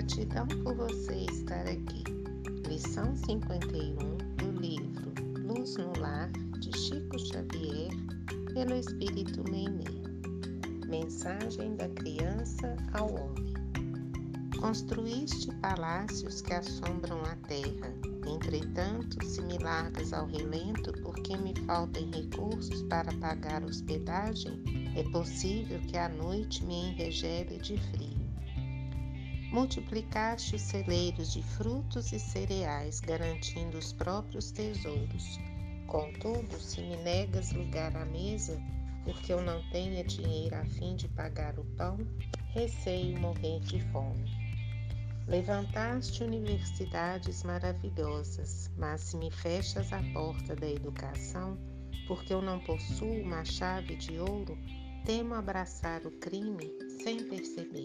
Gratidão por você estar aqui. Lição 51 do livro Luz no Lar, de Chico Xavier, pelo Espírito Meimei. Mensagem da criança ao homem. Construíste palácios que assombram a terra. Entretanto, se me largas ao relento porque me faltem recursos para pagar hospedagem, é possível que a noite me enregele de frio. Multiplicaste os celeiros de frutos e cereais, garantindo os próprios tesouros. Contudo, se me negas lugar à mesa, porque eu não tenha dinheiro a fim de pagar o pão, receio morrer de fome. Levantaste universidades maravilhosas, mas se me fechas a porta da educação, porque eu não possuo uma chave de ouro, temo abraçar o crime sem perceber.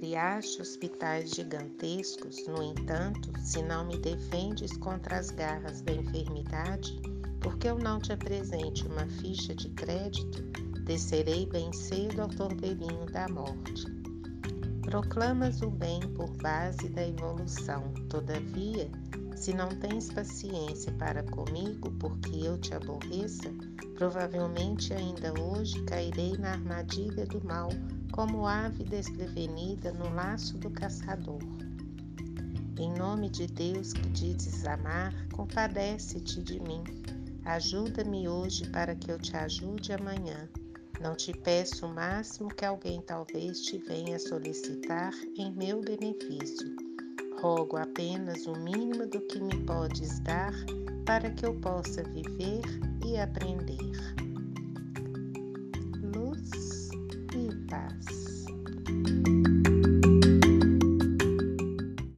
Criaste hospitais gigantescos, no entanto, se não me defendes contra as garras da enfermidade, porque eu não te apresente uma ficha de crédito, descerei bem cedo ao torbelinho da morte. Proclamas o bem por base da evolução, todavia, se não tens paciência para comigo, porque eu te aborreça, provavelmente ainda hoje cairei na armadilha do mal como ave desprevenida no laço do caçador. Em nome de Deus que dizes amar, compadece-te de mim. Ajuda-me hoje para que eu te ajude amanhã. Não te peço o máximo que alguém talvez te venha solicitar em meu benefício. Rogo apenas o mínimo do que me podes dar para que eu possa viver e aprender.